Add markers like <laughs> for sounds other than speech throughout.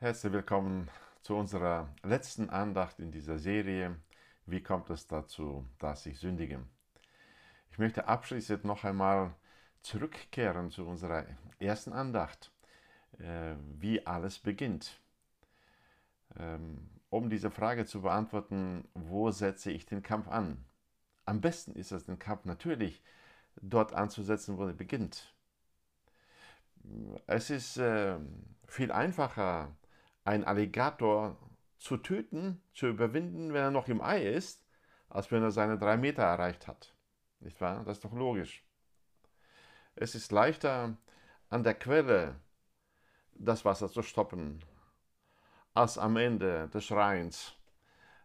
Herzlich willkommen zu unserer letzten Andacht in dieser Serie. Wie kommt es dazu, dass ich sündige? Ich möchte abschließend noch einmal zurückkehren zu unserer ersten Andacht, äh, wie alles beginnt. Ähm, um diese Frage zu beantworten, wo setze ich den Kampf an? Am besten ist es, den Kampf natürlich dort anzusetzen, wo er beginnt. Es ist äh, viel einfacher, einen Alligator zu töten, zu überwinden, wenn er noch im Ei ist, als wenn er seine drei Meter erreicht hat. Nicht wahr? Das ist doch logisch. Es ist leichter, an der Quelle das Wasser zu stoppen, als am Ende des Schreins,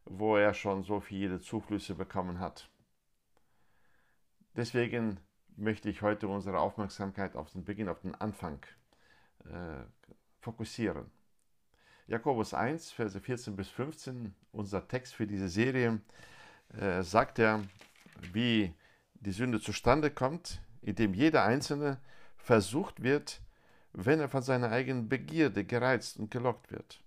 wo er schon so viele Zuflüsse bekommen hat. Deswegen möchte ich heute unsere Aufmerksamkeit auf den Beginn, auf den Anfang äh, fokussieren. Jakobus 1, Verse 14 bis 15, unser Text für diese Serie, äh, sagt er, wie die Sünde zustande kommt, indem jeder Einzelne versucht wird, wenn er von seiner eigenen Begierde gereizt und gelockt wird.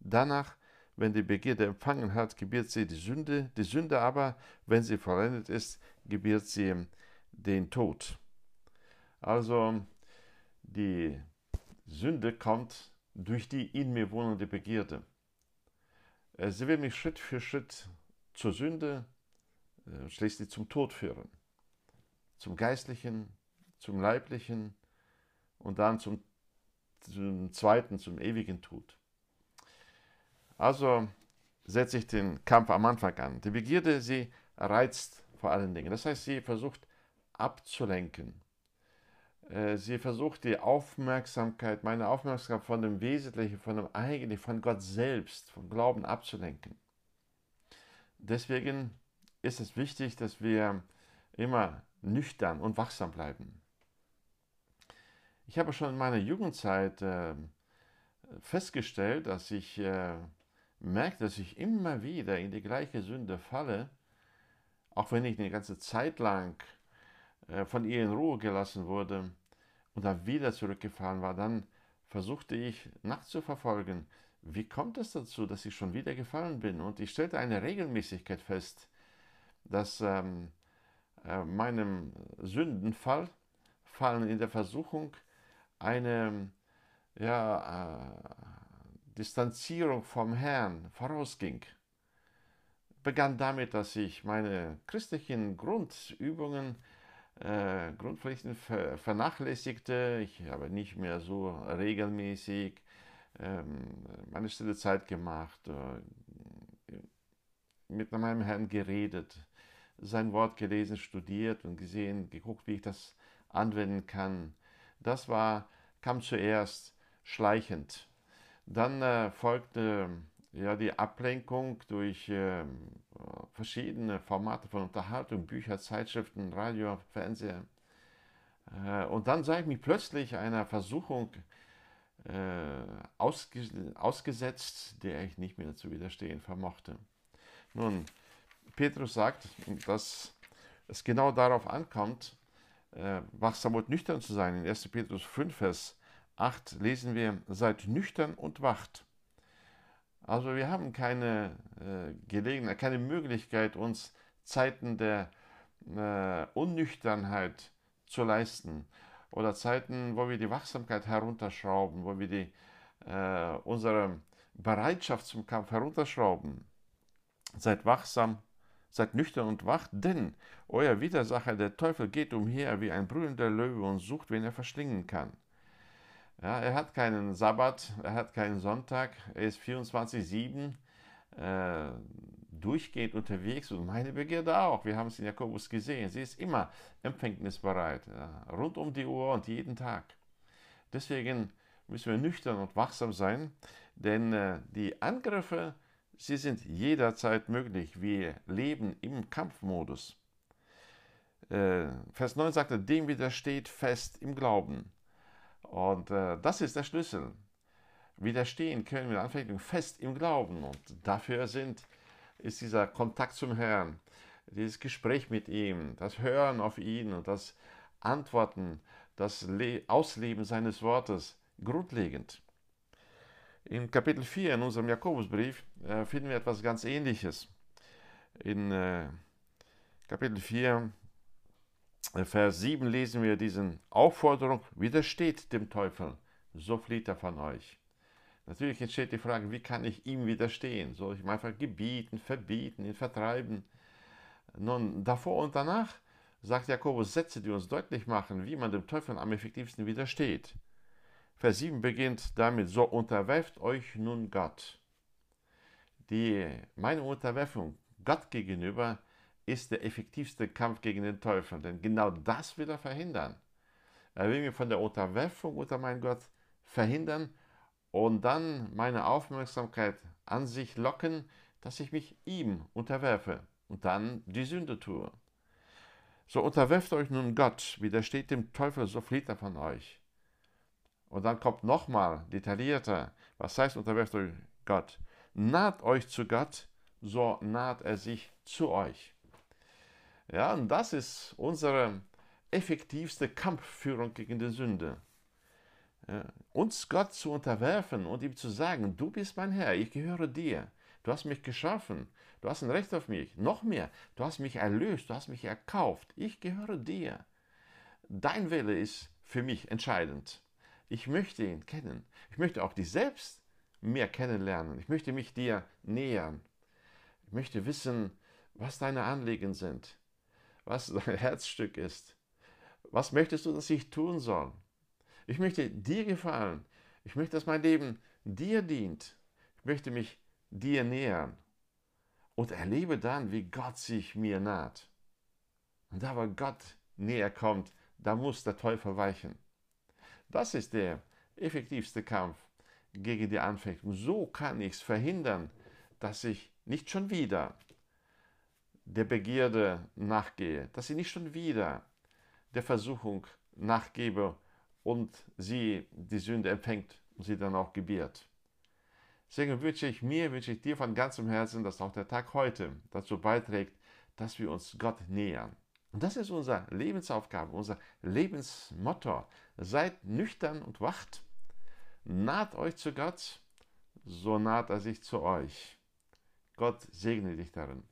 Danach, wenn die Begierde empfangen hat, gebiert sie die Sünde, die Sünde aber, wenn sie vollendet ist, gebiert sie den Tod. Also die Sünde kommt durch die in mir wohnende Begierde. Äh, sie will mich Schritt für Schritt zur Sünde, äh, schließlich zum Tod führen. Zum geistlichen, zum leiblichen und dann zum, zum zweiten, zum ewigen Tod. Also setze ich den Kampf am Anfang an. Die Begierde, sie reizt vor allen Dingen. Das heißt, sie versucht abzulenken. Äh, sie versucht die Aufmerksamkeit, meine Aufmerksamkeit von dem Wesentlichen, von dem Eigentlichen, von Gott selbst, vom Glauben abzulenken. Deswegen ist es wichtig, dass wir immer nüchtern und wachsam bleiben. Ich habe schon in meiner Jugendzeit äh, festgestellt, dass ich äh, merke, dass ich immer wieder in die gleiche Sünde falle, auch wenn ich eine ganze Zeit lang von ihr in Ruhe gelassen wurde und dann wieder zurückgefahren war, dann versuchte ich nachzuverfolgen, wie kommt es dazu, dass ich schon wieder gefallen bin? Und ich stellte eine Regelmäßigkeit fest, dass ähm, äh, meinem Sündenfall, Fallen in der Versuchung, eine ja, äh, Distanzierung vom Herrn vorausging. Begann damit, dass ich meine christlichen Grundübungen äh, Grundpflichten ver vernachlässigte. Ich habe nicht mehr so regelmäßig ähm, meine stille Zeit gemacht, äh, mit meinem Herrn geredet, sein Wort gelesen, studiert und gesehen, geguckt, wie ich das anwenden kann. Das war, kam zuerst schleichend. Dann äh, folgte ja, die Ablenkung durch äh, verschiedene Formate von Unterhaltung, Bücher, Zeitschriften, Radio, Fernseher. Äh, und dann sah ich mich plötzlich einer Versuchung äh, ausge ausgesetzt, der ich nicht mehr zu widerstehen vermochte. Nun, Petrus sagt, dass es genau darauf ankommt, äh, wachsam und nüchtern zu sein. In 1. Petrus 5, Vers 8 lesen wir, seid nüchtern und wacht. Also wir haben keine äh, Gelegenheit, keine Möglichkeit, uns Zeiten der äh, Unnüchternheit zu leisten oder Zeiten, wo wir die Wachsamkeit herunterschrauben, wo wir die, äh, unsere Bereitschaft zum Kampf herunterschrauben. Seid wachsam, seid nüchtern und wach, denn euer Widersacher, der Teufel, geht umher wie ein brüllender Löwe und sucht, wen er verschlingen kann. Ja, er hat keinen Sabbat, er hat keinen Sonntag, er ist 24-7 äh, durchgehend unterwegs und meine Begierde auch. Wir haben es in Jakobus gesehen. Sie ist immer empfängnisbereit, ja, rund um die Uhr und jeden Tag. Deswegen müssen wir nüchtern und wachsam sein, denn äh, die Angriffe, sie sind jederzeit möglich. Wir leben im Kampfmodus. Äh, Vers 9 sagt er, dem widersteht fest im Glauben. Und äh, das ist der Schlüssel. Widerstehen können wir Anfechtung fest im Glauben. Und dafür sind, ist dieser Kontakt zum Herrn, dieses Gespräch mit ihm, das Hören auf ihn und das Antworten, das Le Ausleben seines Wortes grundlegend. In Kapitel 4 in unserem Jakobusbrief äh, finden wir etwas ganz Ähnliches. In äh, Kapitel 4, äh, Vers 7 lesen wir diesen Aufforderung, widersteht dem Teufel, so flieht er von euch. Natürlich entsteht die Frage, wie kann ich ihm widerstehen? Soll ich ihm einfach gebieten, verbieten, ihn vertreiben? Nun, davor und danach sagt Jakobus Sätze, die uns deutlich machen, wie man dem Teufel am effektivsten widersteht. Vers 7 beginnt damit, so unterwerft euch nun Gott. Die, meine Unterwerfung Gott gegenüber ist der effektivste Kampf gegen den Teufel, denn genau das will er verhindern. Er will mir von der Unterwerfung unter meinen Gott verhindern und dann meine Aufmerksamkeit an sich locken, dass ich mich ihm unterwerfe und dann die Sünde tue. So unterwerft euch nun Gott, widersteht dem Teufel, so flieht er von euch. Und dann kommt nochmal detaillierter, was heißt unterwerft euch Gott? Naht euch zu Gott, so naht er sich zu euch. Ja, und das ist unsere effektivste Kampfführung gegen die Sünde. Ja, uns Gott zu unterwerfen und ihm zu sagen, du bist mein Herr, ich gehöre dir, du hast mich geschaffen, du hast ein Recht auf mich, noch mehr, du hast mich erlöst, du hast mich erkauft, ich gehöre dir. Dein Wille ist für mich entscheidend. Ich möchte ihn kennen. Ich möchte auch dich selbst mehr kennenlernen. Ich möchte mich dir nähern. Ich möchte wissen, was deine Anliegen sind, was <laughs> dein Herzstück ist. Was möchtest du, dass ich tun soll? Ich möchte dir gefallen. Ich möchte, dass mein Leben dir dient. Ich möchte mich dir nähern und erlebe dann, wie Gott sich mir naht. Und da, wo Gott näher kommt, da muss der Teufel weichen. Das ist der effektivste Kampf gegen die Anfechtung. So kann ich es verhindern, dass ich nicht schon wieder der Begierde nachgehe, dass ich nicht schon wieder der Versuchung nachgebe und sie die Sünde empfängt und sie dann auch gebiert. Deswegen wünsche ich mir, wünsche ich dir von ganzem Herzen, dass auch der Tag heute dazu beiträgt, dass wir uns Gott nähern. Und das ist unsere Lebensaufgabe, unser Lebensmotto. Seid nüchtern und wacht. Naht euch zu Gott, so naht er sich zu euch. Gott segne dich darin.